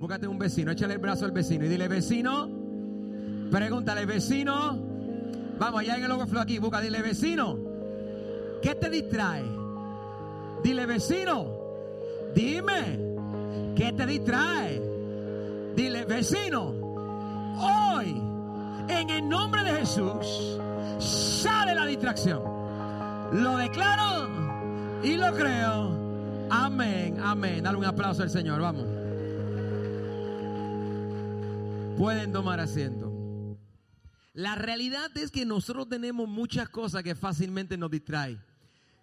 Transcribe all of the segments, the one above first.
Búscate un vecino, échale el brazo al vecino y dile, vecino, pregúntale, vecino, vamos, allá en el overflow aquí, busca, dile, vecino, ¿qué te distrae? Dile, vecino, dime, ¿qué te distrae? Dile, vecino, hoy, en el nombre de Jesús, sale la distracción. Lo declaro y lo creo. Amén, amén. Dale un aplauso al Señor, vamos. Pueden tomar asiento. La realidad es que nosotros tenemos muchas cosas que fácilmente nos distraen.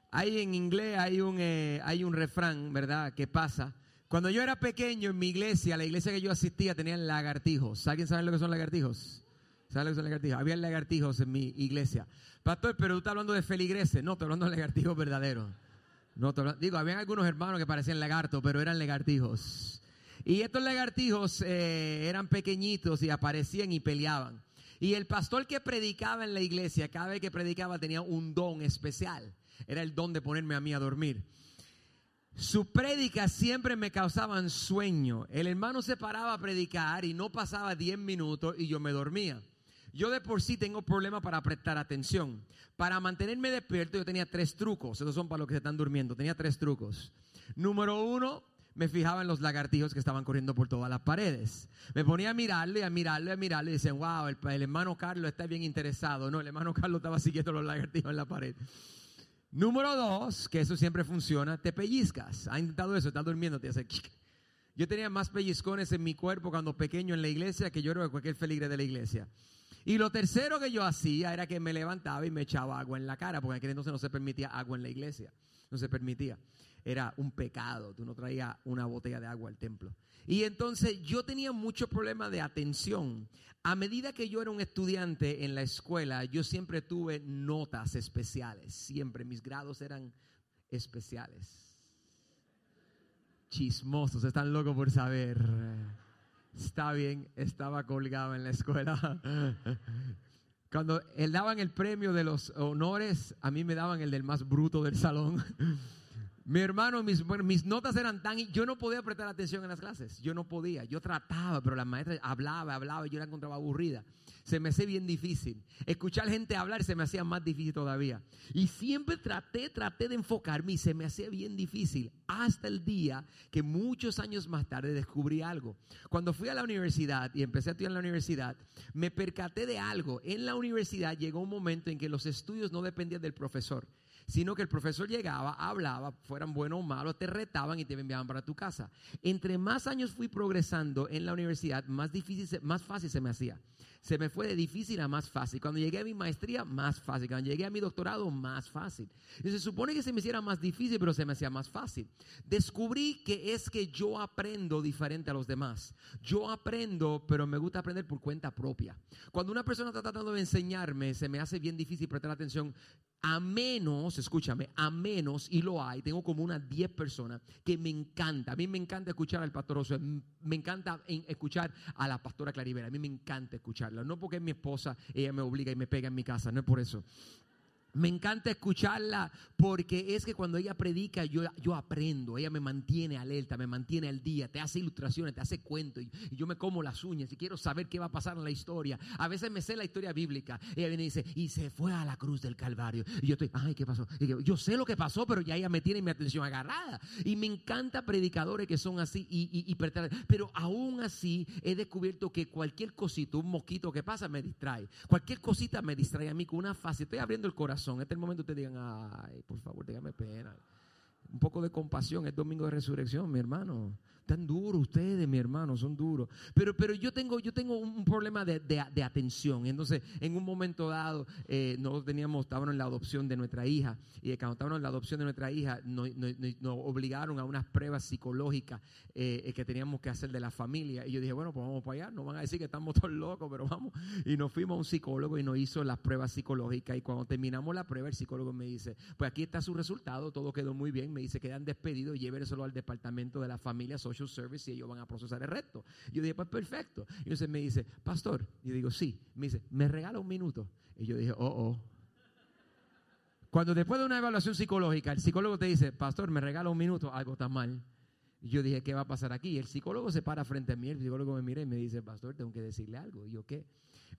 Hay en inglés hay un, eh, hay un refrán, ¿verdad? Que pasa. Cuando yo era pequeño en mi iglesia, la iglesia que yo asistía, tenían lagartijos. ¿Alguien sabe lo que son lagartijos? ¿Sabe lo que son lagartijos? Había lagartijos en mi iglesia. Pastor, pero tú estás hablando de feligreses. No, estoy hablando de lagartijos verdaderos. No, digo, habían algunos hermanos que parecían lagartos, pero eran lagartijos. Y estos lagartijos eh, eran pequeñitos y aparecían y peleaban. Y el pastor que predicaba en la iglesia, cada vez que predicaba tenía un don especial. Era el don de ponerme a mí a dormir. Su prédica siempre me causaban sueño. El hermano se paraba a predicar y no pasaba 10 minutos y yo me dormía. Yo de por sí tengo problemas para prestar atención. Para mantenerme despierto yo tenía tres trucos. Esos son para los que se están durmiendo. Tenía tres trucos. Número uno, me fijaba en los lagartijos que estaban corriendo por todas las paredes. Me ponía a mirarlo y a mirarlo y a mirarlo y decían, wow, el, hermano Carlos está bien interesado. No, el hermano Carlos estaba siguiendo los lagartijos en la pared. Número dos, que eso siempre funciona, te pellizcas. ¿Ha intentado eso? Estás durmiendo, te hace... Yo tenía más pellizcones en mi cuerpo cuando pequeño en la iglesia que yo que cualquier feligre de la iglesia. Y lo tercero que yo hacía era que me levantaba y me echaba agua en la cara, porque en aquel entonces no se permitía agua en la iglesia. No se permitía era un pecado. Tú no traías una botella de agua al templo. Y entonces yo tenía mucho problema de atención. A medida que yo era un estudiante en la escuela, yo siempre tuve notas especiales. Siempre mis grados eran especiales. Chismosos, están locos por saber. Está bien, estaba colgado en la escuela. Cuando él daban el premio de los honores, a mí me daban el del más bruto del salón. Mi hermano, mis, mis notas eran tan... Yo no podía prestar atención en las clases. Yo no podía. Yo trataba, pero la maestra hablaba, hablaba y yo la encontraba aburrida. Se me hacía bien difícil. Escuchar gente hablar se me hacía más difícil todavía. Y siempre traté, traté de enfocarme y se me hacía bien difícil. Hasta el día que muchos años más tarde descubrí algo. Cuando fui a la universidad y empecé a estudiar en la universidad, me percaté de algo. En la universidad llegó un momento en que los estudios no dependían del profesor sino que el profesor llegaba, hablaba, fueran buenos o malos, te retaban y te enviaban para tu casa. Entre más años fui progresando en la universidad, más difícil, más fácil se me hacía se me fue de difícil a más fácil. Cuando llegué a mi maestría, más fácil. Cuando llegué a mi doctorado, más fácil. Y se supone que se me hiciera más difícil, pero se me hacía más fácil. Descubrí que es que yo aprendo diferente a los demás. Yo aprendo, pero me gusta aprender por cuenta propia. Cuando una persona está tratando de enseñarme, se me hace bien difícil prestar atención. A menos, escúchame, a menos, y lo hay, tengo como unas 10 personas que me encanta. A mí me encanta escuchar al pastor Oso, me encanta escuchar a la pastora Claribera, a mí me encanta escucharla. No porque es mi esposa, ella me obliga y me pega en mi casa, no es por eso. Me encanta escucharla porque es que cuando ella predica yo, yo aprendo, ella me mantiene alerta, me mantiene al día, te hace ilustraciones, te hace cuentos y, yo me como las uñas y quiero saber qué va a pasar en la historia. A veces me sé la historia bíblica. Ella viene y dice, y se fue a la cruz del Calvario. Y yo estoy, ay, ¿qué pasó? yo, sé lo que pasó, pero ya ella me tiene mi atención agarrada. Y me encanta predicadores que son así y, y, pero aún así he descubierto que cualquier cosito, un mosquito que pasa me distrae. Cualquier cosita me distrae a mí con una fase. Estoy abriendo el corazón este es el momento que te digan, ay, por favor, déjame pena. Un poco de compasión, es domingo de resurrección, mi hermano. Tan duros ustedes, mi hermano, son duros. Pero, pero yo tengo, yo tengo un problema de, de, atención. Entonces, en un momento dado, eh, nosotros teníamos, estábamos en la adopción de nuestra hija. Y cuando estábamos en la adopción de nuestra hija, nos, obligaron a unas pruebas psicológicas eh, eh, que teníamos que hacer de la familia. Y yo dije, bueno, pues vamos para allá. No van a decir que estamos todos locos, pero vamos. Y nos fuimos a un psicólogo y nos hizo las pruebas psicológicas. Y cuando terminamos la prueba, el psicólogo me dice, pues aquí está su resultado, todo quedó muy bien. Me dice, quedan despedidos, llévenselo al departamento de la familia social Service y ellos van a procesar el resto. Yo dije, pues perfecto. Y entonces me dice, pastor, y digo, sí. Me dice, ¿me regala un minuto? Y yo dije, oh, oh. Cuando después de una evaluación psicológica, el psicólogo te dice, pastor, me regala un minuto, algo está mal. Yo dije, ¿qué va a pasar aquí? El psicólogo se para frente a mí, el psicólogo me mira y me dice, pastor, tengo que decirle algo. Y yo, ¿qué?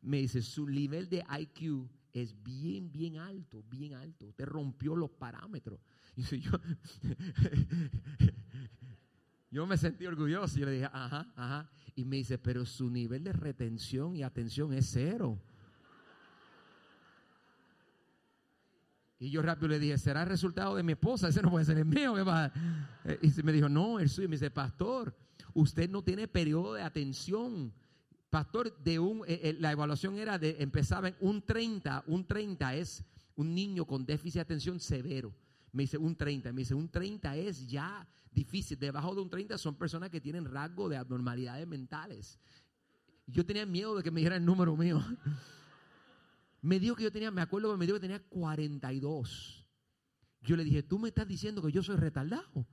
Me dice, su nivel de IQ es bien, bien alto, bien alto. Usted rompió los parámetros. Y yo, yo me sentí orgulloso y le dije, ajá, ajá. Y me dice, pero su nivel de retención y atención es cero. Y yo rápido le dije, ¿será el resultado de mi esposa? Ese no puede ser el mío. Eh, y me dijo, no, el suyo. me dice, pastor, usted no tiene periodo de atención. Pastor, de un, eh, eh, la evaluación era de, empezaba en un 30, un 30 es un niño con déficit de atención severo. Me dice un 30, me dice un 30 es ya difícil. Debajo de un 30 son personas que tienen rasgo de abnormalidades mentales. Yo tenía miedo de que me diera el número mío. Me dijo que yo tenía, me acuerdo que me dijo que tenía 42. Yo le dije, tú me estás diciendo que yo soy retardado.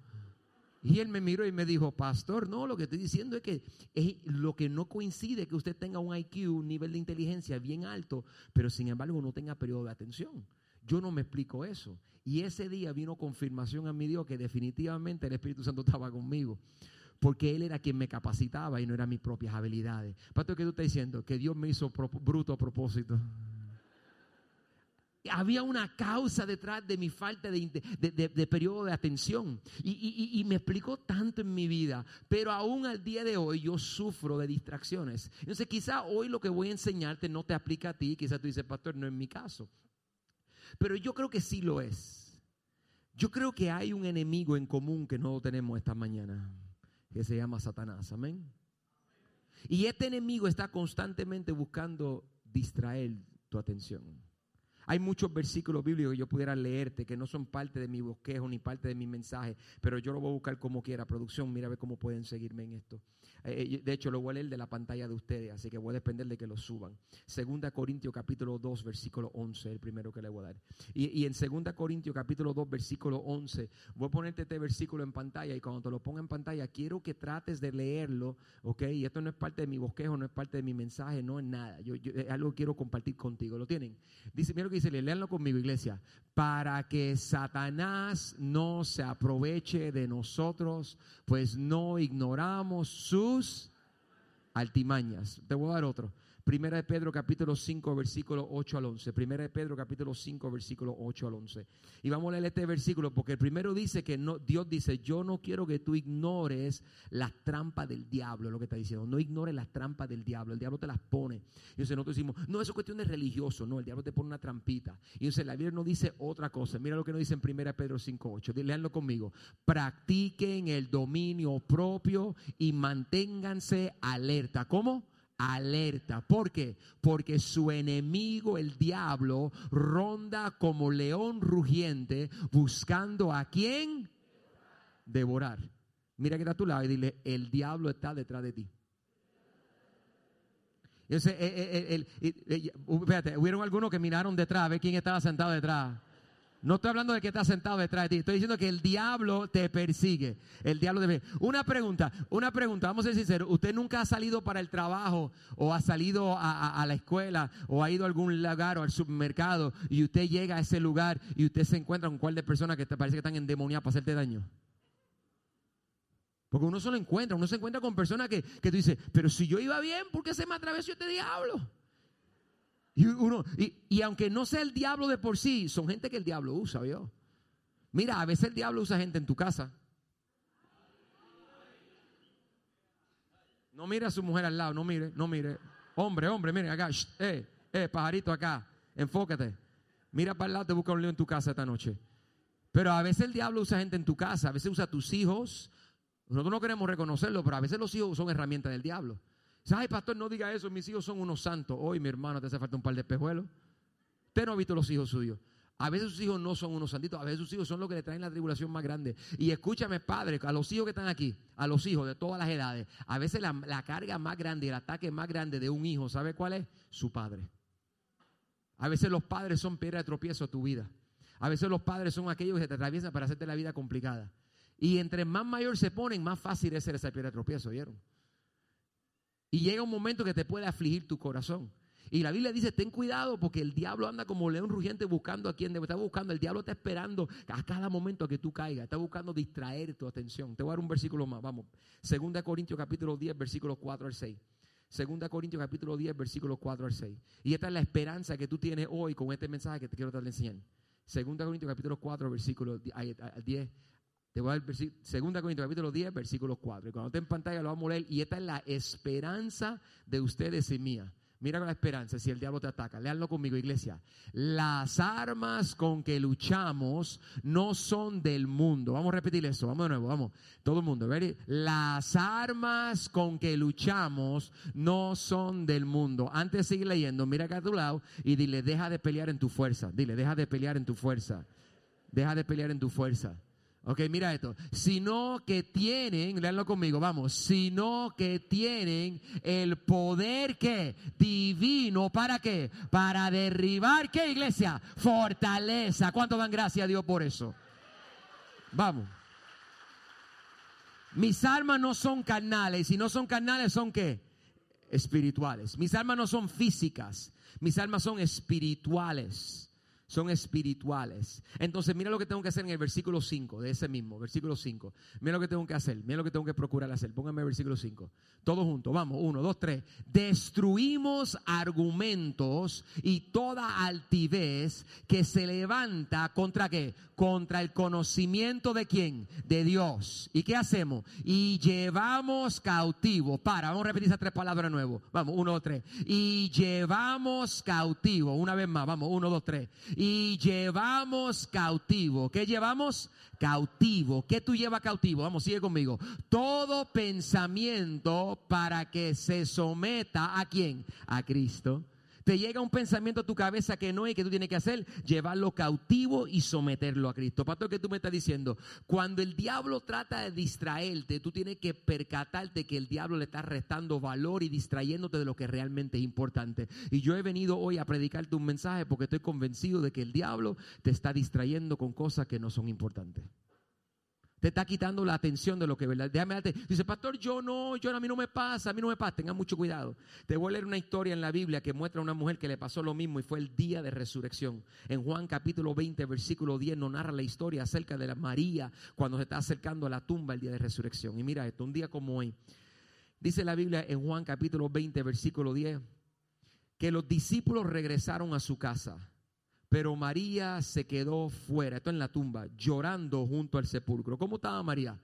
Y él me miró y me dijo, pastor, no, lo que estoy diciendo es que es lo que no coincide que usted tenga un IQ, un nivel de inteligencia bien alto, pero sin embargo no tenga periodo de atención. Yo no me explico eso. Y ese día vino confirmación a mi Dios que definitivamente el Espíritu Santo estaba conmigo. Porque Él era quien me capacitaba y no eran mis propias habilidades. Pastor, ¿qué tú estás diciendo? Que Dios me hizo bruto a propósito había una causa detrás de mi falta de, periodo de atención. Y, me explicó tanto en mi vida, pero aún al día de hoy yo sufro de distracciones. Entonces quizá hoy lo que voy a enseñarte no te aplica a ti, quizá tú dices, pastor, no es mi caso. Pero yo creo que sí lo es. Yo creo que hay un enemigo en común que no tenemos esta mañana, que se llama Satanás. Amén. Y este enemigo está constantemente buscando distraer tu atención. Hay muchos versículos bíblicos que yo pudiera leerte que no son parte de mi bosquejo ni parte de mi mensaje, pero yo lo voy a buscar como quiera. Producción, mira a ver cómo pueden seguirme en esto. Eh, de hecho, lo voy a leer de la pantalla de ustedes, así que voy a depender de que lo suban. Segunda Corintios capítulo 2, versículo 11, el primero que le voy a dar. Y, en Segunda Corintios capítulo 2, versículo 11, voy a ponerte este versículo en pantalla y cuando te lo ponga en pantalla, quiero que trates de leerlo, ¿ok? Y esto no es parte de mi bosquejo, no es parte de mi mensaje, no es nada. Yo, algo quiero compartir contigo. ¿Lo tienen? Dice, mira lo que dice, leanlo conmigo, iglesia. Para que Satanás no se aproveche de nosotros, pues no ignoramos altimañas. Te voy a dar otro. Primera de Pedro capítulo 5 versículo 8 al 11. Primera de Pedro capítulo 5 versículo 8 al 11. Y vamos a leer este versículo porque el primero dice que no, Dios dice, yo no quiero que tú ignores las trampas del diablo, lo que está diciendo. No ignores las trampas del diablo. El diablo te las pone. Y entonces nosotros decimos, no, eso es cuestión de religioso. No, el diablo te pone una trampita. Y entonces la Biblia no dice otra cosa. Mira lo que nos dice en Primera de Pedro 5, 8. Leanlo conmigo. Practiquen el dominio propio y manténganse alerta. ¿Cómo? Alerta. ¿Por qué? Porque su enemigo, el diablo, ronda como león rugiente buscando a quién devorar. Mira que está a tu lado y dile, el diablo está detrás de ti. Entonces, el, espérate, hubieron algunos que miraron detrás a ver quién estaba sentado detrás. No estoy hablando de que está sentado detrás de ti. Estoy diciendo que el diablo te persigue. El diablo te Una pregunta, una pregunta, vamos a ser sinceros. ¿Usted nunca ha salido para el trabajo o ha salido a, la escuela o ha ido a algún lugar o al supermercado y usted llega a ese lugar y usted se encuentra con cuál de personas que te parece que están endemoniadas para hacerte daño? Porque uno solo encuentra, uno se encuentra con personas que, que tú dices, pero si yo iba bien, ¿por qué se me atravesó este diablo? Y, uno, y, aunque no sea el diablo de por sí, son gente que el diablo usa, ¿vio? Mira, a veces el diablo usa gente en tu casa. No mire a su mujer al lado, no mire, no mire. Hombre, hombre, mire acá, eh, eh, pajarito acá, enfócate. Mira para el lado, te busca un lío en tu casa esta noche. Pero a veces el diablo usa gente en tu casa, a veces usa a tus hijos. Nosotros no queremos reconocerlo, pero a veces los hijos son herramientas del diablo. Ay, pastor, no diga eso, mis hijos son unos santos. Hoy, mi hermano, te hace falta un par de espejuelos. Usted no ha visto los hijos suyos. A veces sus hijos no son unos santitos, a veces sus hijos son los que le traen la tribulación más grande. Y escúchame, padre, a los hijos que están aquí, a los hijos de todas las edades, a veces la, la carga más grande el ataque más grande de un hijo, ¿sabe cuál es? Su padre. A veces los padres son piedra de tropiezo a tu vida. A veces los padres son aquellos que te atraviesan para hacerte la vida complicada. Y entre más mayor se ponen, más fácil es ser esa piedra de tropiezo, ¿vieron? Y llega un momento que te puede afligir tu corazón. Y la Biblia dice, ten cuidado porque el diablo anda como león rugiente buscando a quien debe. Está buscando, el diablo está esperando a cada momento que tú caigas. Está buscando distraer tu atención. Te voy a dar un versículo más, vamos. Segunda Corintios capítulo 10, versículos 4 al 6. Segunda Corintios capítulo 10, versículos 4 al 6. Y esta es la esperanza que tú tienes hoy con este mensaje que te quiero darle enseñar. Segunda Corintios capítulo 4, versículo 10. Te voy a dar Segunda Corintios capítulo 10, versículos 4. Y cuando esté en pantalla lo vamos a leer. Y esta es la esperanza de ustedes y mía. Mira con la esperanza si el diablo te ataca. Leanlo conmigo, iglesia. Las armas con que luchamos no son del mundo. Vamos a repetir eso. Vamos de nuevo. Vamos. Todo el mundo. Las armas con que luchamos no son del mundo. Antes de seguir leyendo, mira acá a tu lado y dile, deja de pelear en tu fuerza. Dile, deja de pelear en tu fuerza. Deja de pelear en tu fuerza. Ok, mira esto. Sino que tienen, léanlo conmigo, vamos, sino que tienen el poder que divino, ¿para qué? Para derribar, ¿qué iglesia? Fortaleza. ¿Cuánto dan gracias a Dios por eso? Vamos. Mis armas no son carnales, si no son carnales, ¿son qué? Espirituales. Mis armas no son físicas, mis armas son espirituales son espirituales. Entonces, mira lo que tengo que hacer en el versículo 5 de ese mismo, versículo 5. Mira lo que tengo que hacer, mira lo que tengo que procurar hacer. Póngame el versículo 5. Todos juntos, vamos, uno, dos, tres. Destruimos argumentos y toda altivez que se levanta contra qué? Contra el conocimiento de quién? De Dios. ¿Y qué hacemos? Y llevamos cautivo. Para, vamos a repetir esas tres palabras de nuevo. Vamos, uno, dos, tres. Y llevamos cautivo. Una vez más, vamos, uno, dos, tres y llevamos cautivo. ¿Qué llevamos? Cautivo. ¿Qué tú llevas cautivo? Vamos, sigue conmigo. Todo pensamiento para que se someta a quién? A Cristo te llega un pensamiento a tu cabeza que no es que tú tienes que hacer, llevarlo cautivo y someterlo a Cristo. Pastor, ¿qué tú me estás diciendo? Cuando el diablo trata de distraerte, tú tienes que percatarte que el diablo le está restando valor y distrayéndote de lo que realmente es importante. Y yo he venido hoy a predicarte un mensaje porque estoy convencido de que el diablo te está distrayendo con cosas que no son importantes te está quitando la atención de lo que verdad. Déjame darte. Dice, pastor, yo no, yo a mí no me pasa, a mí no me pasa. Tenga mucho cuidado. Te voy a leer una historia en la Biblia que muestra a una mujer que le pasó lo mismo y fue el día de resurrección. En Juan capítulo 20, versículo 10, nos narra la historia acerca de la María cuando se está acercando a la tumba el día de resurrección. Y mira esto, un día como hoy. Dice la Biblia en Juan capítulo 20, versículo 10, que los discípulos regresaron a su casa pero María se quedó fuera, esto en la tumba, llorando junto al sepulcro. ¿Cómo estaba María?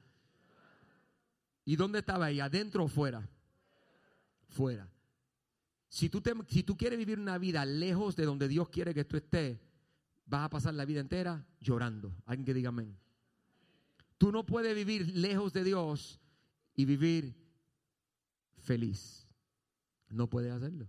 ¿Y dónde estaba ella? ¿Adentro o fuera? Fuera. Si tú, si tú quieres vivir una vida lejos de donde Dios quiere que tú estés, vas a pasar la vida entera llorando. Alguien que diga amén. Tú no puedes vivir lejos de Dios y vivir feliz. No puedes hacerlo.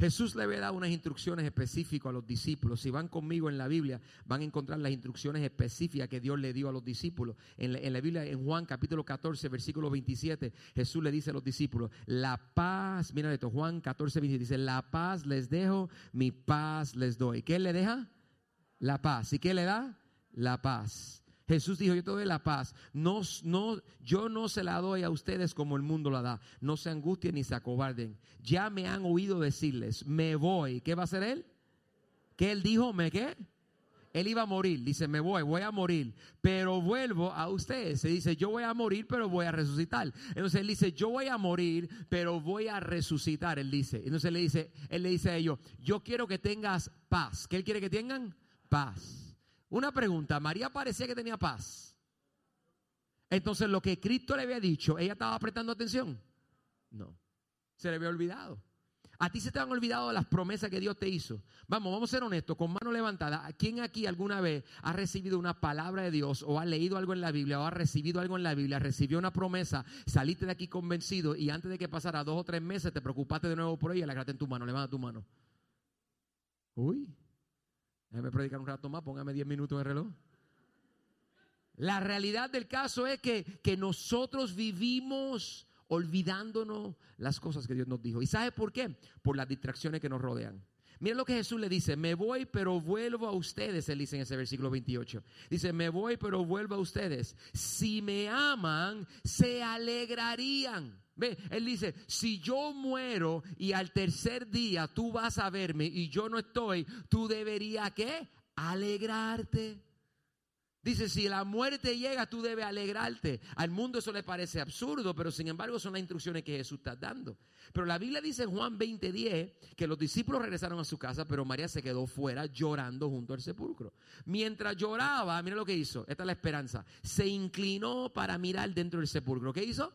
Jesús le había dado unas instrucciones específicas a los discípulos. Si van conmigo en la Biblia, van a encontrar las instrucciones específicas que Dios le dio a los discípulos. En la, Biblia, en Juan capítulo 14, versículo 27, Jesús le dice a los discípulos, la paz, mira esto, Juan 14, 27, dice, la paz les dejo, mi paz les doy. ¿Qué le deja? La paz. ¿Y qué le da? La paz. Jesús dijo, yo te doy la paz. No, no, yo no se la doy a ustedes como el mundo la da. No se angustien ni se acobarden. Ya me han oído decirles, me voy. ¿Qué va a hacer él? ¿Qué él dijo? ¿Me qué? Él iba a morir. Dice, me voy, voy a morir. Pero vuelvo a ustedes. Se dice, yo voy a morir, pero voy a resucitar. Entonces él dice, yo voy a morir, pero voy a resucitar. Él dice. Entonces le dice, él le dice a ellos, yo quiero que tengas paz. ¿Qué él quiere que tengan? Paz. Una pregunta, María parecía que tenía paz. Entonces lo que Cristo le había dicho, ¿ella estaba prestando atención? No, se le había olvidado. A ti se te han olvidado las promesas que Dios te hizo. Vamos, vamos a ser honestos, con mano levantada. ¿Quién aquí alguna vez ha recibido una palabra de Dios o ha leído algo en la Biblia o ha recibido algo en la Biblia, recibió una promesa, saliste de aquí convencido y antes de que pasara dos o tres meses te preocupaste de nuevo por ella, la en tu mano, levanta tu mano. Uy, Déjame predicar un rato más, póngame 10 minutos en el reloj. La realidad del caso es que, que nosotros vivimos olvidándonos las cosas que Dios nos dijo. ¿Y sabe por qué? Por las distracciones que nos rodean. Miren lo que Jesús le dice, me voy pero vuelvo a ustedes, él dice en ese versículo 28. Dice, me voy pero vuelvo a ustedes. Si me aman, se alegrarían. Ve, él dice, si yo muero y al tercer día tú vas a verme y yo no estoy, tú deberías qué? Alegrarte. Dice, si la muerte llega, tú debes alegrarte. Al mundo eso le parece absurdo, pero sin embargo son las instrucciones que Jesús está dando. Pero la Biblia dice en Juan 20:10 que los discípulos regresaron a su casa, pero María se quedó fuera llorando junto al sepulcro. Mientras lloraba, mira lo que hizo, esta es la esperanza, se inclinó para mirar dentro del sepulcro. ¿Qué hizo?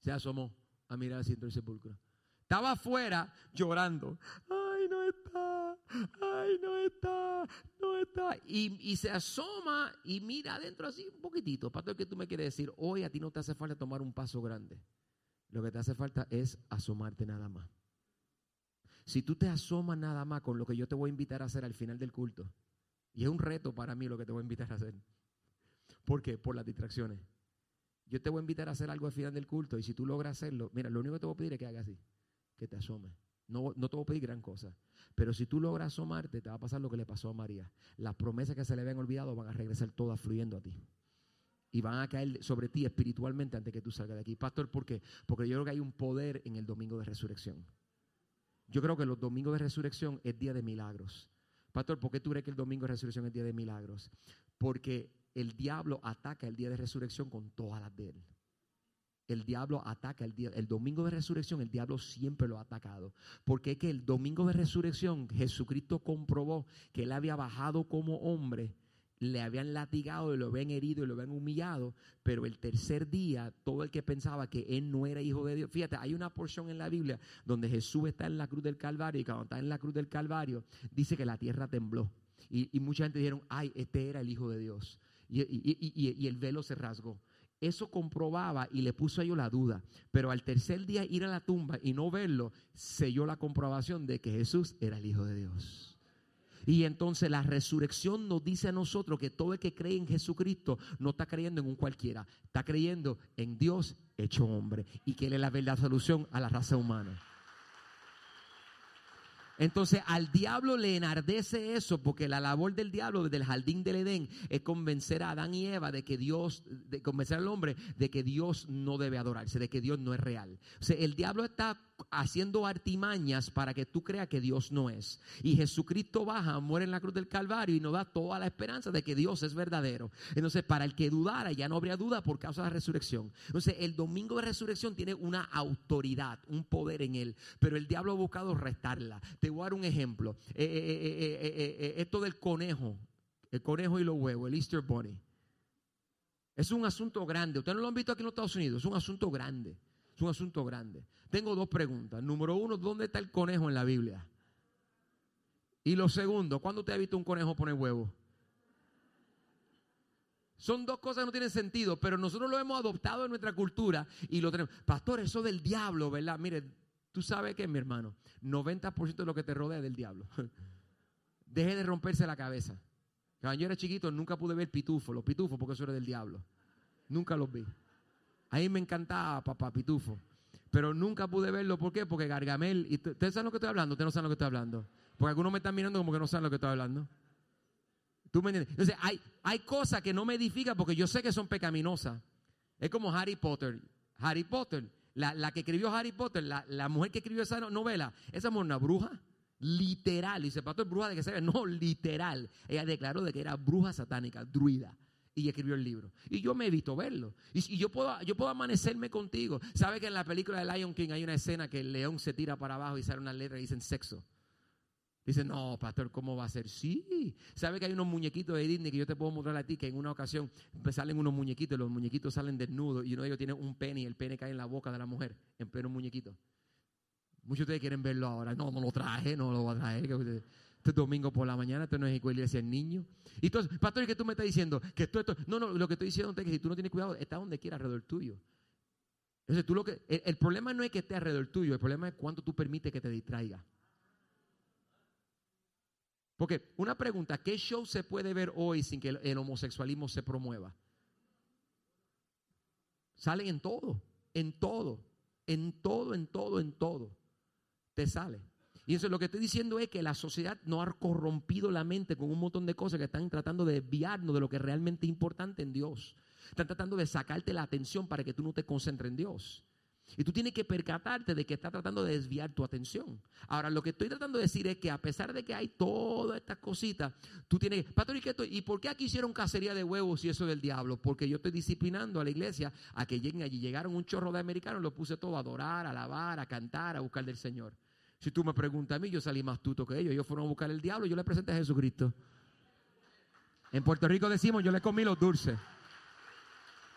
Se asomó a mirar dentro del sepulcro. Estaba afuera llorando. Ay, no está. Ay, no está. No está. Y, se asoma y mira adentro así un poquitito. Pastor, ¿qué tú me quieres decir? Hoy a ti no te hace falta tomar un paso grande. Lo que te hace falta es asomarte nada más. Si tú te asomas nada más con lo que yo te voy a invitar a hacer al final del culto, y es un reto para mí lo que te voy a invitar a hacer. ¿Por qué? Por las distracciones. Yo te voy a invitar a hacer algo al final del culto y si tú logras hacerlo, mira, lo único que te voy a pedir es que hagas así que te asomes. No, no te voy a pedir gran cosa. Pero si tú logras asomarte, te va a pasar lo que le pasó a María. Las promesas que se le habían olvidado van a regresar todas fluyendo a ti. Y van a caer sobre ti espiritualmente antes que tú salgas de aquí. Pastor, ¿por qué? Porque yo creo que hay un poder en el domingo de resurrección. Yo creo que los domingos de resurrección es día de milagros. Pastor, ¿por qué tú crees que el domingo de resurrección es día de milagros? Porque el diablo ataca el día de resurrección con todas las de él el diablo ataca el día, el domingo de resurrección, el diablo siempre lo ha atacado. Porque es que el domingo de resurrección Jesucristo comprobó que él había bajado como hombre, le habían latigado y lo habían herido y lo habían humillado, pero el tercer día todo el que pensaba que él no era hijo de Dios, fíjate, hay una porción en la Biblia donde Jesús está en la cruz del Calvario y cuando está en la cruz del Calvario dice que la tierra tembló. Y, mucha gente dijeron, ay, este era el hijo de Dios. Y, el velo se rasgó eso comprobaba y le puso a ellos la duda. Pero al tercer día ir a la tumba y no verlo, selló la comprobación de que Jesús era el Hijo de Dios. Y entonces la resurrección nos dice a nosotros que todo el que cree en Jesucristo no está creyendo en un cualquiera, está creyendo en Dios hecho hombre y que Él es la verdadera solución a la raza humana. Entonces al diablo le enardece eso porque la labor del diablo desde el jardín del Edén es convencer a Adán y Eva de que Dios, de convencer al hombre de que Dios no debe adorarse, de que Dios no es real. O sea, el diablo está haciendo artimañas para que tú creas que Dios no es. Y Jesucristo baja, muere en la cruz del Calvario y nos da toda la esperanza de que Dios es verdadero. Entonces, para el que dudara, ya no habría duda por causa de la resurrección. Entonces, el domingo de resurrección tiene una autoridad, un poder en él, pero el diablo ha buscado restarla. Te voy a dar un ejemplo. Eh, eh, eh, esto del conejo, el conejo y los huevos, el Easter Bunny. Es un asunto grande. Ustedes no lo han visto aquí en los Estados Unidos. Es un asunto grande. Es un asunto grande. Tengo dos preguntas. Número uno, ¿dónde está el conejo en la Biblia? Y lo segundo, ¿cuándo usted ha visto un conejo poner huevo? Son dos cosas que no tienen sentido, pero nosotros lo hemos adoptado en nuestra cultura y lo tenemos. Pastor, eso del diablo, ¿verdad? Mire, tú sabes que, mi hermano, 90% de lo que te rodea es del diablo. Deje de romperse la cabeza. Cuando yo era chiquito nunca pude ver pitufo, los pitufos, porque eso era del diablo. Nunca los vi. A mí me encantaba Papá Pitufo. Pero nunca pude verlo. ¿Por qué? Porque Gargamel. Y ¿Ustedes saben lo que estoy hablando? Ustedes no saben lo que estoy hablando. Porque algunos me están mirando como que no saben lo que estoy hablando. ¿Tú me entiendes? Entonces, hay, hay cosas que no me edifican porque yo sé que son pecaminosas. Es como Harry Potter. Harry Potter. La, que escribió Harry Potter, la, mujer que escribió esa novela, esa mujer una bruja. Literal. Y dice, pastor, bruja de que se ve. No, literal. Ella declaró de que era bruja satánica, druida y escribió el libro. Y yo me evito verlo. Y, yo, puedo, yo puedo amanecerme contigo. ¿Sabe que en la película de Lion King hay una escena que el león se tira para abajo y sale una letra y dicen sexo? Dice, no, pastor, ¿cómo va a ser? Sí. ¿Sabe que hay unos muñequitos de Disney que yo te puedo mostrar a ti que en una ocasión salen unos muñequitos y los muñequitos salen desnudos y uno de ellos tiene un pene y el pene cae en la boca de la mujer en pleno muñequito? Muchos de ustedes quieren verlo ahora. No, no lo traje, no lo voy a traer. Este domingo por la mañana, esto no es iglesia el niño. Y entonces, pastor, ¿qué tú me estás diciendo? Que esto, esto, no, no, lo que estoy diciendo es que si tú no tienes cuidado, está donde quiera alrededor tuyo. Entonces, tú lo que, el, problema no es que esté alrededor tuyo, el problema es cuánto tú permites que te distraiga. Porque una pregunta, ¿qué show se puede ver hoy sin que el, homosexualismo se promueva? Sale en todo, en todo, en todo, en todo, en todo. Te sale. Y eso lo que estoy diciendo es que la sociedad no ha corrompido la mente con un montón de cosas que están tratando de desviarnos de lo que realmente es importante en Dios. Están tratando de sacarte la atención para que tú no te concentres en Dios. Y tú tienes que percatarte de que está tratando de desviar tu atención. Ahora, lo que estoy tratando de decir es que a pesar de que hay todas estas cositas, tú tienes, pastor, ¿y, por qué aquí hicieron cacería de huevos y eso del diablo? Porque yo estoy disciplinando a la iglesia a que lleguen allí. Llegaron un chorro de americanos, los puse todo a adorar, a alabar, a cantar, a buscar del Señor. Si tú me preguntas a mí, yo salí más tuto que ellos. Ellos fueron a buscar el diablo, yo le presenté a Jesucristo. En Puerto Rico decimos, yo le comí los dulces.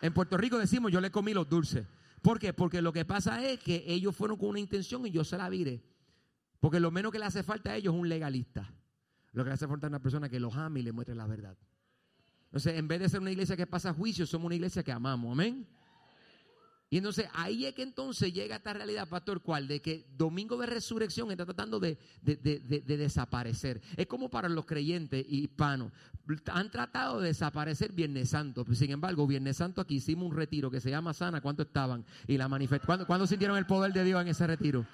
En Puerto Rico decimos, yo le comí los dulces. ¿Por qué? Porque lo que pasa es que ellos fueron con una intención y yo se la viré. Porque lo menos que le hace falta a ellos es un legalista. Lo que le hace falta es una persona que los ame y le muestre la verdad. Entonces, en vez de ser una iglesia que pasa juicio, somos una iglesia que amamos. Amén. Y entonces ahí es que entonces llega esta realidad, pastor, ¿cuál? De que domingo de resurrección está tratando de, desaparecer. Es como para los creyentes hispanos. Han tratado de desaparecer Viernes Santo. Sin embargo, Viernes Santo aquí hicimos un retiro que se llama Sana. ¿Cuánto estaban? Y la manifestación. ¿Cuándo, sintieron el poder de Dios en ese retiro?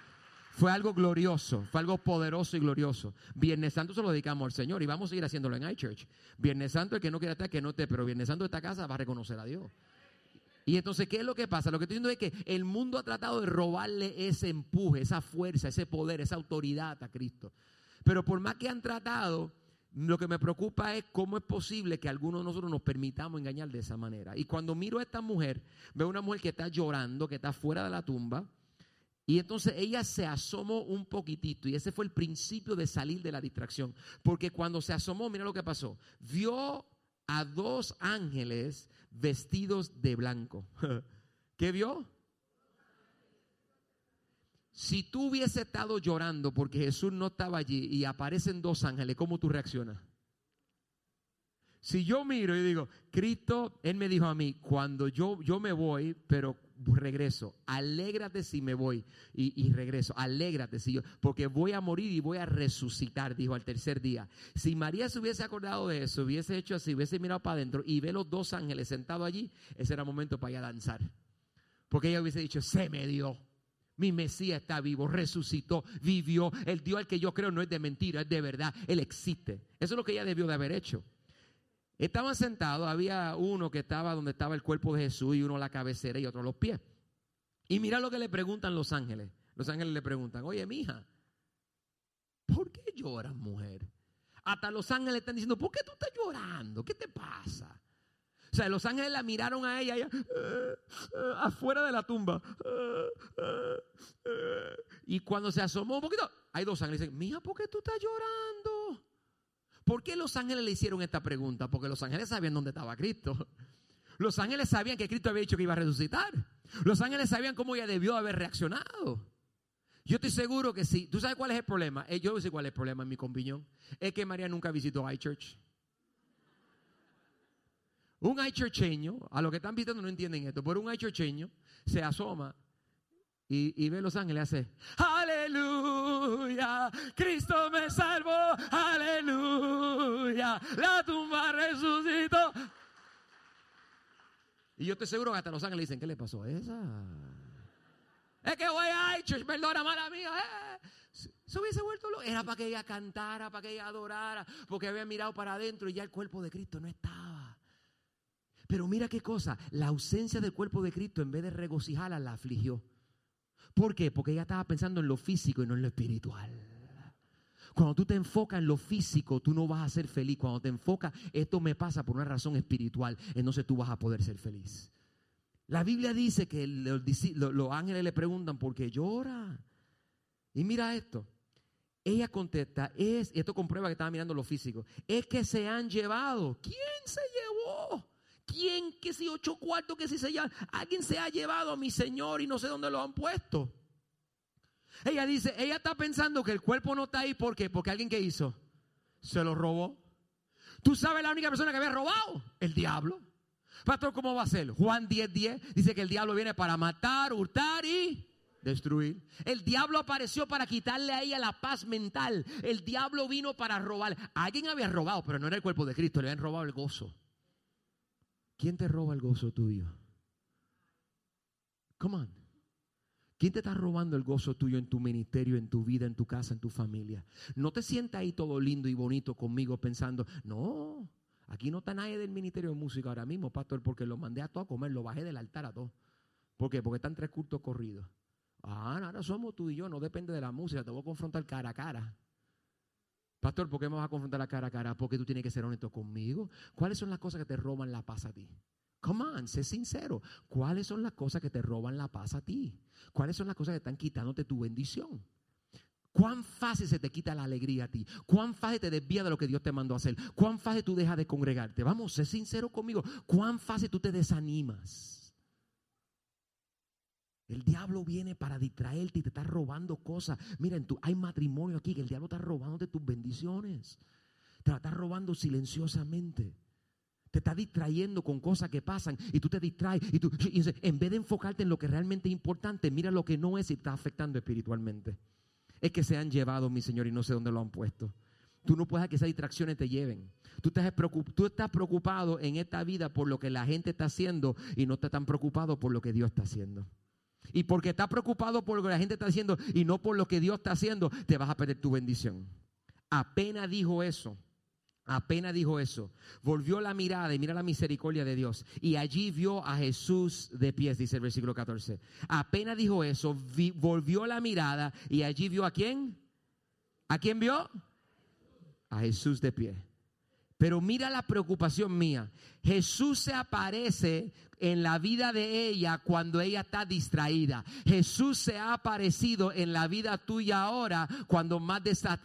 Fue algo glorioso, fue algo poderoso y glorioso. Viernes Santo se lo dedicamos al Señor y vamos a seguir haciéndolo en iChurch. Viernes Santo, el que no quiera estar, que no esté, pero Viernes Santo de esta casa va a reconocer a Dios. Y entonces, ¿qué es lo que pasa? Lo que estoy diciendo es que el mundo ha tratado de robarle ese empuje, esa fuerza, ese poder, esa autoridad a Cristo. Pero por más que han tratado, lo que me preocupa es cómo es posible que algunos de nosotros nos permitamos engañar de esa manera. Y cuando miro a esta mujer, veo una mujer que está llorando, que está fuera de la tumba. Y entonces ella se asomó un poquitito y ese fue el principio de salir de la distracción. Porque cuando se asomó, mira lo que pasó. Vio a dos ángeles vestidos de blanco. ¿Qué vio? Si tú hubiese estado llorando porque Jesús no estaba allí y aparecen dos ángeles, ¿cómo tú reaccionas? Si yo miro y digo, Cristo, Él me dijo a mí, cuando yo, yo me voy, pero regreso. Alégrate si me voy y, regreso. Alégrate si yo, porque voy a morir y voy a resucitar, dijo al tercer día. Si María se hubiese acordado de eso, hubiese hecho así, hubiese mirado para adentro y ve los dos ángeles sentados allí, ese era el momento para ir danzar. Porque ella hubiese dicho, se me dio. Mi Mesías está vivo, resucitó, vivió. El Dios al que yo creo no es de mentira, es de verdad. Él existe. Eso es lo que ella debió de haber hecho. Estaban sentados, había uno que estaba donde estaba el cuerpo de Jesús y uno la cabecera y otro los pies. Y mira lo que le preguntan los ángeles. Los ángeles le preguntan, oye, mija, ¿por qué lloras, mujer? Hasta los ángeles están diciendo, ¿por qué tú estás llorando? ¿Qué te pasa? O sea, los ángeles la miraron a ella, afuera de la tumba. y cuando se asomó un poquito, hay dos ángeles dicen, mija, ¿por qué tú estás llorando? ¿Por qué los ángeles le hicieron esta pregunta? Porque los ángeles sabían dónde estaba Cristo. Los ángeles sabían que Cristo había dicho que iba a resucitar. Los ángeles sabían cómo ella debió haber reaccionado. Yo estoy seguro que sí. ¿Tú sabes cuál es el problema? Eh, yo sé cuál es el problema en mi conviñón. Es que María nunca visitó iChurch. Un iChurcheño, a los que están visitando no entienden esto, pero un iChurcheño se asoma y, ve los ángeles hace, aleluya, Cristo me salvó, aleluya, la tumba resucitó. Y yo estoy seguro que hasta los ángeles dicen, ¿qué le pasó a esa? Es que voy a church, perdona, mala mía. Eh. Se hubiese vuelto loco. Era para que ella cantara, para que ella adorara, porque había mirado para adentro y ya el cuerpo de Cristo no estaba. Pero mira qué cosa, la ausencia del cuerpo de Cristo en vez de regocijarla la afligió. ¿Por qué? Porque ella estaba pensando en lo físico y no en lo espiritual. Cuando tú te enfocas en lo físico, tú no vas a ser feliz. Cuando te enfocas, esto me pasa por una razón espiritual, entonces tú vas a poder ser feliz. La Biblia dice que los, ángeles le preguntan, ¿por qué llora? Y mira esto. Ella contesta, es, y esto comprueba que estaba mirando lo físico, es que se han llevado. ¿Quién se llevó? ¿Quién que si ocho cuartos que si se llama? Alguien se ha llevado a mi Señor y no sé dónde lo han puesto. Ella dice, ella está pensando que el cuerpo no está ahí. ¿Por qué? Porque alguien que hizo se lo robó. ¿Tú sabes la única persona que había robado? El diablo. Pastor, ¿cómo va a ser? Juan 10:10 10, dice que el diablo viene para matar, hurtar y destruir. El diablo apareció para quitarle a ella la paz mental. El diablo vino para robar. Alguien había robado, pero no era el cuerpo de Cristo, le habían robado el gozo. ¿Quién te roba el gozo tuyo? Come on. ¿Quién te está robando el gozo tuyo en tu ministerio, en tu vida, en tu casa, en tu familia? No te sientas ahí todo lindo y bonito conmigo pensando, no, Aquí no está nadie del Ministerio de Música ahora mismo, pastor, porque lo mandé a todos a comer, lo bajé del altar a todos. ¿Por qué? Porque están tres cultos corridos. Ah, ahora somos tú y yo, no depende de la música, te voy a confrontar cara a cara. Pastor, ¿por qué me vas a confrontar la cara a cara? Porque tú tienes que ser honesto conmigo. ¿Cuáles son las cosas que te roban la paz a ti? Come on, sé sincero. ¿Cuáles son las cosas que te roban la paz a ti? ¿Cuáles son las cosas que están quitándote tu bendición? ¿Cuán fácil se te quita la alegría a ti? ¿Cuán fácil te desvía de lo que Dios te mandó a hacer? ¿Cuán fácil tú dejas de congregarte? Vamos, sé sincero conmigo. ¿Cuán fácil tú te desanimas? El diablo viene para distraerte y te está robando cosas. Mira, en tu, hay matrimonio aquí que el diablo está robando de tus bendiciones. Te la está robando silenciosamente. Te está distrayendo con cosas que pasan y tú te distraes. Y tú, en vez de enfocarte en lo que realmente es importante, mira lo que no es y está afectando espiritualmente. Es que se han llevado, mi Señor, y no sé dónde lo han puesto. Tú no puedes que esas distracciones te lleven. Tú estás preocupado en esta vida por lo que la gente está haciendo y no estás tan preocupado por lo que Dios está haciendo. Y porque estás preocupado por lo que la gente está haciendo y no por lo que Dios está haciendo, te vas a perder tu bendición. Apenas dijo eso, Apenas dijo eso, volvió la mirada y mira la misericordia de Dios. Y allí vio a Jesús de pies, dice el versículo 14. Apenas dijo eso, volvió la mirada y allí vio a quién. ¿A quién vio? A Jesús de pie. Pero mira la preocupación mía. Jesús se aparece en la vida de ella cuando ella está distraída. Jesús se ha aparecido en la vida tuya ahora cuando más,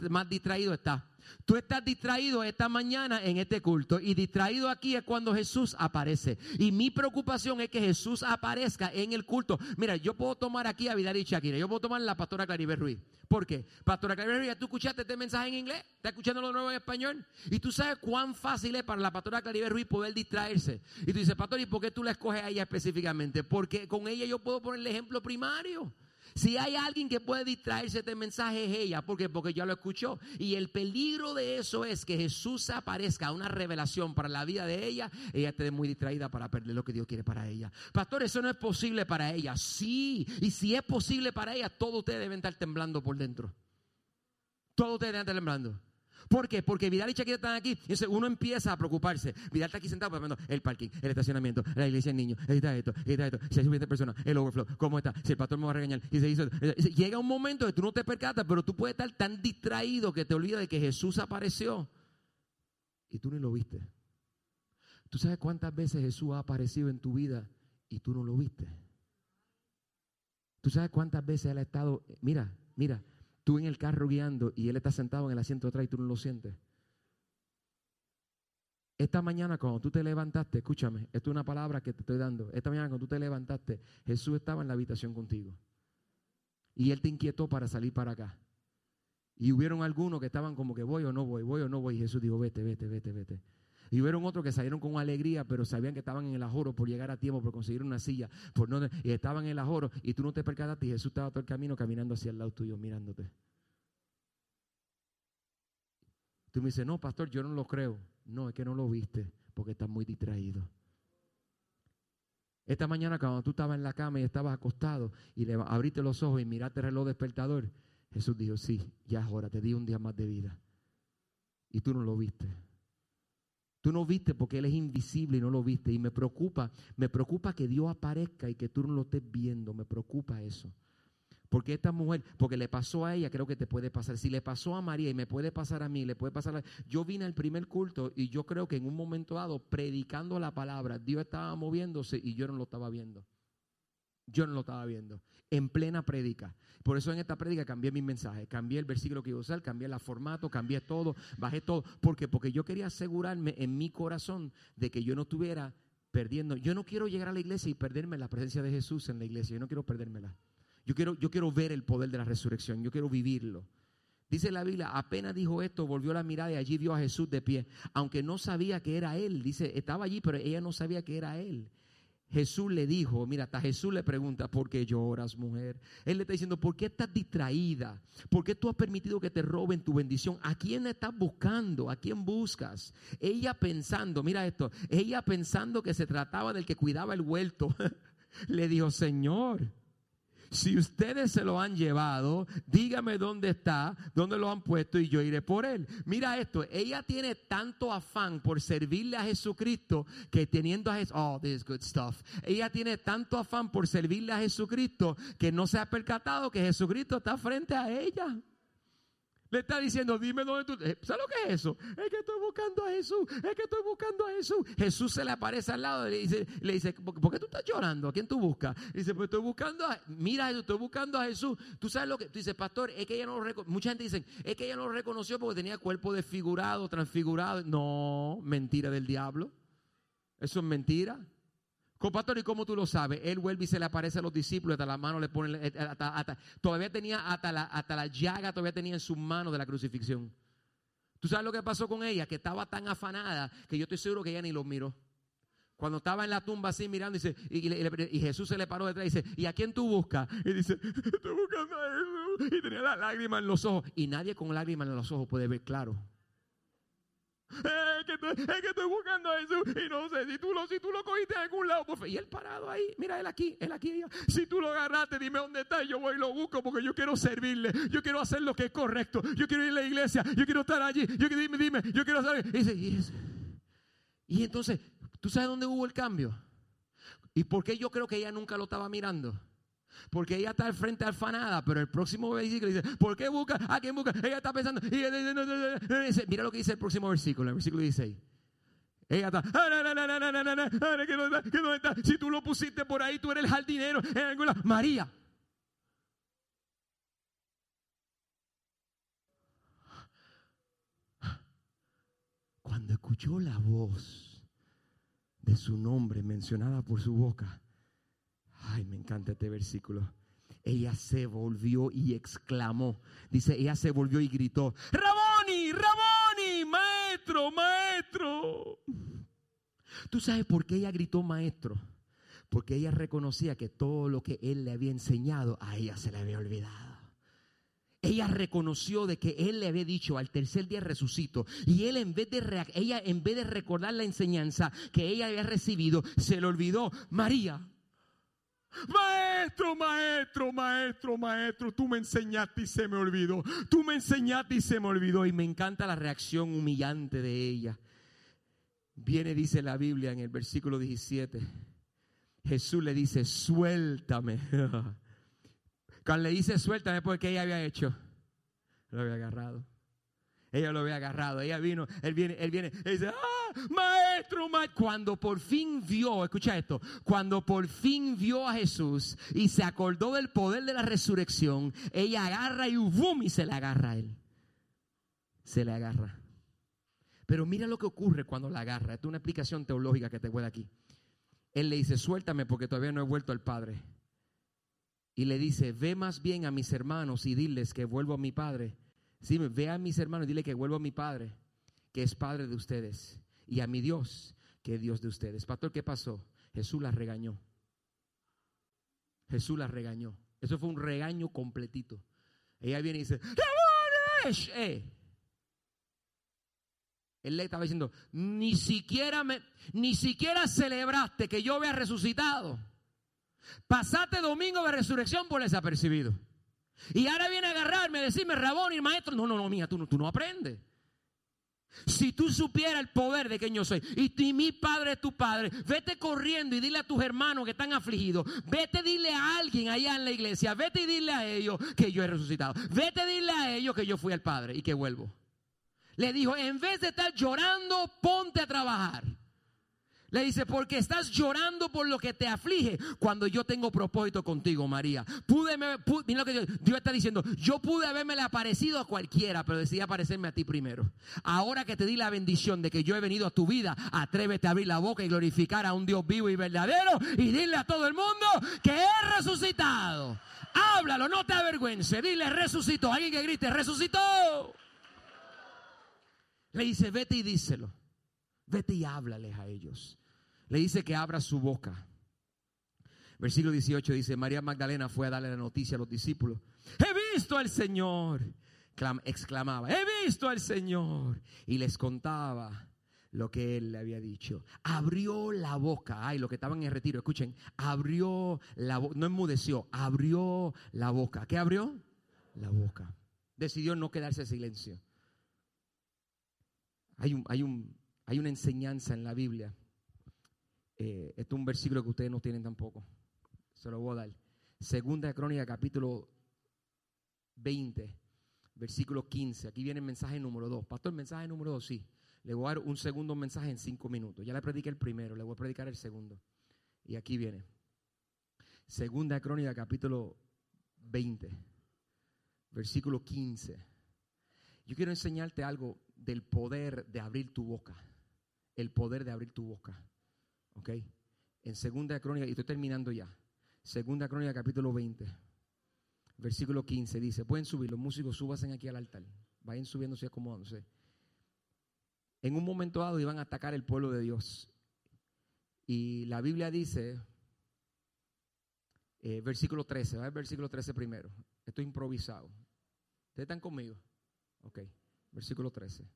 más distraído está. Tú estás distraído esta mañana en este culto y distraído aquí es cuando Jesús aparece. Y mi preocupación es que Jesús aparezca en el culto. Mira, yo puedo tomar aquí a Vidal y Shakira, yo puedo tomar la pastora Claribel Ruiz. ¿Por qué? Pastora Claribel Ruiz, ¿tú escuchaste este mensaje en inglés? ¿Estás escuchando lo nuevo en español? Y tú sabes cuán fácil es para la pastora Claribel Ruiz poder distraerse. Y tú dices, pastor, ¿y por qué tú la escoges a ella específicamente? Porque con ella yo puedo poner el ejemplo primario. Si hay alguien que puede distraerse de este mensaje es ella, ¿por Porque ya lo escuchó. Y el peligro de eso es que Jesús aparezca una revelación para la vida de ella, ella esté muy distraída para perder lo que Dios quiere para ella. Pastor, eso no es posible para ella. Sí, y si es posible para ella, todos ustedes deben estar temblando por dentro. Todos ustedes deben estar temblando. ¿Por qué? Porque Vidal y Shakira están aquí. Y uno empieza a preocuparse. Vidal está aquí sentado el parking, el estacionamiento, la iglesia del niño, está esto, está esto, si hay suficiente personas, el overflow, cómo está, si el pastor me va a regañar. Y se hizo, llega un momento que tú no te percatas, pero tú puedes estar tan distraído que te olvidas de que Jesús apareció y tú ni lo viste. ¿Tú sabes cuántas veces Jesús ha aparecido en tu vida y tú no lo viste? ¿Tú sabes cuántas veces Él ha estado, mira, mira, tú en el carro guiando y él está sentado en el asiento de atrás y tú no lo sientes. Esta mañana cuando tú te levantaste, escúchame, esto es una palabra que te estoy dando. Esta mañana cuando tú te levantaste, Jesús estaba en la habitación contigo. Y él te inquietó para salir para acá. Y hubieron algunos que estaban como que voy o no voy, voy o no voy. Y Jesús dijo, vete, vete, vete, vete. Y hubieron otros que salieron con alegría, pero sabían que estaban en el ajoro por llegar a tiempo, por conseguir una silla, por no, y estaban en el ajoro y tú no te percataste y Jesús estaba todo el camino caminando hacia el lado tuyo, mirándote. Tú me dices, no, pastor, yo no lo creo. No, es que no lo viste porque estás muy distraído. Esta mañana cuando tú estabas en la cama y estabas acostado y le abriste los ojos y miraste el reloj despertador, Jesús dijo, sí, ya es hora, te di un día más de vida. Y tú no lo viste. Tú no viste porque Él es invisible y no lo viste. Y me preocupa, me preocupa que Dios aparezca y que tú no lo estés viendo. Me preocupa eso. Porque esta mujer, porque le pasó a ella, creo que te puede pasar. Si le pasó a María y me puede pasar a mí, le puede pasar a... Yo vine al primer culto y yo creo que en un momento dado, predicando la palabra, Dios estaba moviéndose y yo no lo estaba viendo. Yo no lo estaba viendo. En plena prédica. Por eso en esta prédica cambié mi mensaje. Cambié el versículo que iba a usar, cambié el formato, cambié todo, bajé todo. ¿Por qué? Porque yo quería asegurarme en mi corazón de que yo no estuviera perdiendo. Yo no quiero llegar a la iglesia y perderme la presencia de Jesús en la iglesia. Yo no quiero perdérmela. Yo quiero, yo quiero ver el poder de la resurrección. Yo quiero vivirlo. Dice la Biblia, apenas dijo esto, volvió la mirada y allí vio a Jesús de pie. Aunque no sabía que era él. Dice, estaba allí, pero ella no sabía que era él. Jesús le dijo, mira, hasta Jesús le pregunta, ¿por qué lloras, mujer? Él le está diciendo, ¿por qué estás distraída? ¿Por qué tú has permitido que te roben tu bendición? ¿A quién estás buscando? ¿A quién buscas? Ella pensando, mira esto, ella pensando que se trataba del que cuidaba el huerto, le dijo, Señor, si ustedes se lo han llevado, dígame dónde está, dónde lo han puesto y yo iré por él. Mira esto, ella tiene tanto afán por servirle a Jesucristo que teniendo a Jesús, oh, this is good stuff. Ella tiene tanto afán por servirle a Jesucristo que no se ha percatado que Jesucristo está frente a ella. Le está diciendo, dime dónde tú. Eh, ¿Sabes lo que es eso? Es que estoy buscando a Jesús. Es que estoy buscando a Jesús. Jesús se le aparece al lado y le dice, le dice ¿por qué tú estás llorando? ¿A quién tú buscas? dice, pues estoy buscando a. Mira, estoy buscando a Jesús. Tú sabes lo que. Tú dices, pastor, es que ella no lo reconoció. Mucha gente dice, es que ella no lo reconoció porque tenía cuerpo desfigurado, transfigurado. No, mentira del diablo. Eso es mentira. Pastor, ¿y cómo tú lo sabes? Él vuelve y se le aparece a los discípulos, hasta la mano le pone, eh, todavía tenía hasta la, hasta la llaga, todavía tenía en sus manos de la crucifixión. ¿Tú sabes lo que pasó con ella? Que estaba tan afanada que yo estoy seguro que ella ni lo miró. Cuando estaba en la tumba así mirando, dice, y, Jesús se le paró detrás y dice, ¿y a quién tú buscas? Y dice, estoy buscando a Jesús. Y tenía las lágrimas en los ojos. Y nadie con lágrimas en los ojos puede ver claro. Es que, estoy, buscando a Jesús y no sé si tú lo, si tú lo cogiste de algún lado. Y él parado ahí, mira él aquí, él aquí. Si tú lo agarraste, dime dónde está. Y yo voy y lo busco porque yo quiero servirle. Yo quiero hacer lo que es correcto. Yo quiero ir a la iglesia. Yo quiero estar allí. Yo dime, dime. Yo quiero hacer. Y, dice, y entonces, ¿tú sabes dónde hubo el cambio? ¿Y por qué yo creo que ella nunca lo estaba mirando? Porque ella está al frente alfanada, pero el próximo versículo dice, ¿por qué busca? ¿A quién busca? Ella está pensando, mira lo que dice el próximo versículo, el versículo 16. Ella está. Si tú lo pusiste por ahí, tú eres el jardinero en alguna. María. Cuando escuchó la voz de su nombre mencionada por su boca, Ay, me encanta este versículo. Ella se volvió y exclamó. Dice, ella se volvió y gritó, Raboni, Raboni, maestro, maestro. ¿Tú sabes por qué ella gritó maestro? Porque ella reconocía que todo lo que él le había enseñado a ella se le había olvidado. Ella reconoció de que él le había dicho al tercer día resucito y él en vez de ella en vez de recordar la enseñanza que ella había recibido se le olvidó, María, Maestro, maestro, maestro, maestro, tú me enseñaste y se me olvidó. Tú me enseñaste y se me olvidó. Y me encanta la reacción humillante de ella. Viene, dice la Biblia en el versículo 17. Jesús le dice, suéltame. Cuando le dice suéltame, porque ella había hecho? Lo había agarrado. Ella lo había agarrado. Ella vino, él viene, él viene, él dice, ah, maestro, maestro. Cuando por fin vio, escucha esto, cuando por fin vio a Jesús y se acordó del poder de la resurrección, ella agarra y boom, y se le agarra a él. Se le agarra. Pero mira lo que ocurre cuando la agarra. Esto es una explicación teológica que te voy aquí. Él le dice, suéltame porque todavía no he vuelto al Padre. Y le dice, ve más bien a mis hermanos y diles que vuelvo a mi Padre Sí, ve a mis hermanos, dile que vuelvo a mi Padre, que es Padre de ustedes, y a mi Dios, que es Dios de ustedes. Pastor, ¿qué pasó? Jesús la regañó. Jesús la regañó. Eso fue un regaño completito. Ella viene y dice, eh". Él le estaba diciendo, ni siquiera me, ni siquiera celebraste que yo había resucitado. Pasaste domingo de resurrección por desapercibido. Y ahora viene a agarrarme, a decirme, Rabón y maestro. No, no, no, mía, tú, tú no aprendes. Si tú supieras el poder de quien yo soy y, mi padre es tu padre, vete corriendo y dile a tus hermanos que están afligidos. Vete dile a alguien allá en la iglesia. Vete y dile a ellos que yo he resucitado. Vete dile a ellos que yo fui al padre y que vuelvo. Le dijo, en vez de estar llorando, ponte a trabajar. Le dice, porque estás llorando por lo que te aflige cuando yo tengo propósito contigo, María. Pude, mira lo que Dios, está diciendo, yo pude haberme aparecido a cualquiera, pero decidí aparecerme a ti primero. Ahora que te di la bendición de que yo he venido a tu vida, atrévete a abrir la boca y glorificar a un Dios vivo y verdadero y dile a todo el mundo que he resucitado. Háblalo, no te avergüences, dile resucitó. Alguien que grite, resucitó. Le dice, vete y díselo. Vete y háblales a ellos le dice que abra su boca. Versículo 18 dice, María Magdalena fue a darle la noticia a los discípulos. He visto al Señor, exclamaba, he visto al Señor. Y les contaba lo que él le había dicho. Abrió la boca. Ay, los que estaban en retiro, escuchen. Abrió la boca. No enmudeció, abrió la boca. ¿Qué abrió? La boca. Decidió no quedarse en silencio. Hay, un, hay, un, hay una enseñanza en la Biblia. Eh, este es un versículo que ustedes no tienen tampoco. Se lo voy a dar. Segunda Crónica, capítulo 20, versículo 15. Aquí viene el mensaje número 2. Pastor, el mensaje número 2, sí. Le voy a dar un segundo mensaje en cinco minutos. Ya le prediqué el primero, le voy a predicar el segundo. Y aquí viene. Segunda Crónica, capítulo 20, versículo 15. Yo quiero enseñarte algo del poder de abrir tu boca. El poder de abrir tu boca. ¿Ok? En segunda Crónica, y estoy terminando ya. Segunda Crónica capítulo 20, versículo 15 dice, pueden subir, los músicos subasen aquí al altar, vayan subiéndose y acomodándose. En un momento dado iban a atacar el pueblo de Dios. Y la Biblia dice, eh, versículo 13, va el versículo 13 primero. Estoy improvisado. ¿Ustedes están conmigo? Ok, versículo 13.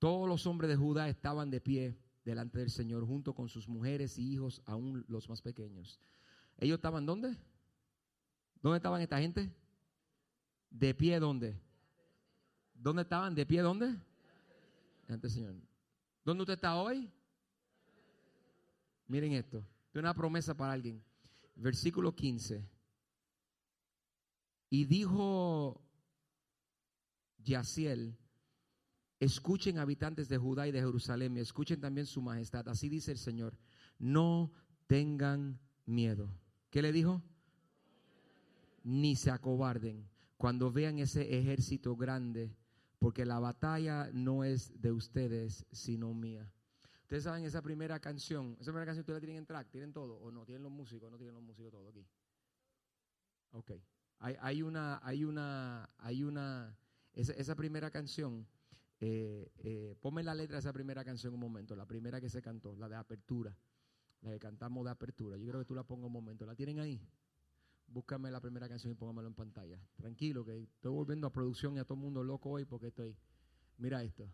Todos los hombres de Judá estaban de pie delante del Señor junto con sus mujeres y hijos, aún los más pequeños. ¿Ellos estaban dónde? ¿Dónde estaban esta gente? ¿De pie dónde? ¿Dónde estaban? ¿De pie dónde? Ante Señor. ¿Dónde usted está hoy? Miren esto. Es una promesa para alguien. Versículo 15. Y dijo Yaciel, escuchen habitantes de Judá y de Jerusalén, escuchen también su majestad. Así dice el Señor, no tengan miedo. ¿Qué le dijo? Ni se acobarden cuando vean ese ejército grande, porque la batalla no es de ustedes, sino mía. Ustedes saben esa primera canción, esa primera canción ustedes la tienen en track, tienen todo o no, tienen los músicos, no tienen los músicos todo aquí. Ok. Hay, una, hay una, hay una, esa primera canción, eh, eh, ponme la letra de esa primera canción un momento, la primera que se cantó, la de apertura la que cantamos de apertura. Yo creo que tú la pongas un momento. ¿La tienen ahí? Búscame la primera canción y póngamelo en pantalla. Tranquilo, que estoy volviendo a producción y a todo el mundo loco hoy porque estoy. Mira esto.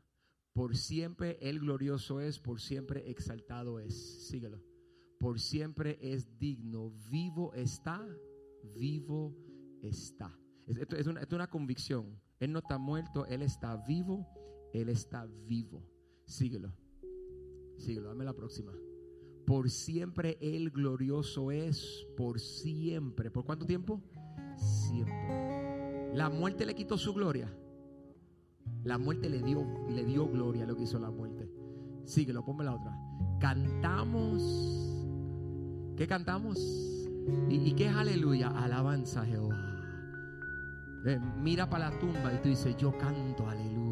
Por siempre el glorioso es, por siempre exaltado es. Síguelo. Por siempre es digno. Vivo está, vivo está. Esto es una, esto es una convicción. Él no está muerto, Él está vivo, Él está vivo. Síguelo. Síguelo. Dame la próxima. Por siempre Él glorioso es, por siempre. ¿Por cuánto tiempo? Siempre. La muerte le quitó su gloria. La muerte le dio, le dio gloria a lo que hizo la muerte. Síguelo, ponme la otra. Cantamos. ¿Qué cantamos? ¿Y, y qué es aleluya? Alabanza a Jehová. Eh, mira para la tumba y tú dices, yo canto aleluya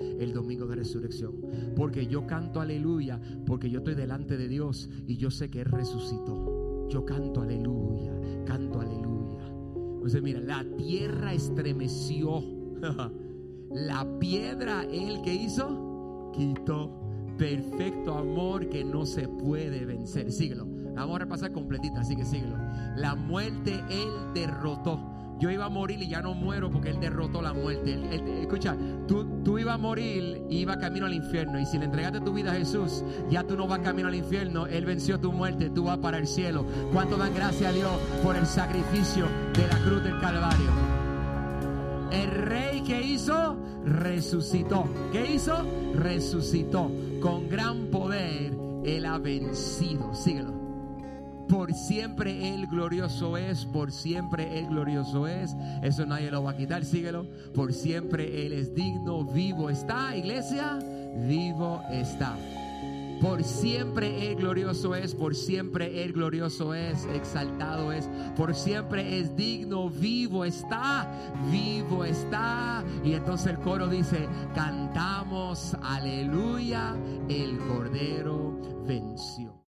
el domingo de resurrección. Porque yo canto aleluya, porque yo estoy delante de Dios y yo sé que Él resucitó. Yo canto aleluya, canto aleluya. Entonces mira, la tierra estremeció. la piedra, Él que hizo, quitó. Perfecto amor que no se puede vencer. Síguelo. vamos a repasar completita, así que síguelo. La muerte Él derrotó yo iba a morir y ya no muero porque Él derrotó la muerte. escucha, tú, tú ibas a morir y ibas camino al infierno. Y si le entregaste tu vida a Jesús, ya tú no vas camino al infierno. Él venció tu muerte, tú vas para el cielo. ¿Cuánto dan gracias a Dios por el sacrificio de la cruz del Calvario? El rey que hizo, resucitó. ¿Qué hizo? Resucitó. Con gran poder, Él ha vencido. Síguelo. Por siempre Él glorioso es, por siempre Él glorioso es. Eso nadie lo va a quitar, síguelo. Por siempre Él es digno, vivo está, iglesia, vivo está. Por siempre Él glorioso es, por siempre Él glorioso es, exaltado es, por siempre es digno, vivo está, vivo está. Y entonces el coro dice, cantamos, aleluya, el Cordero venció.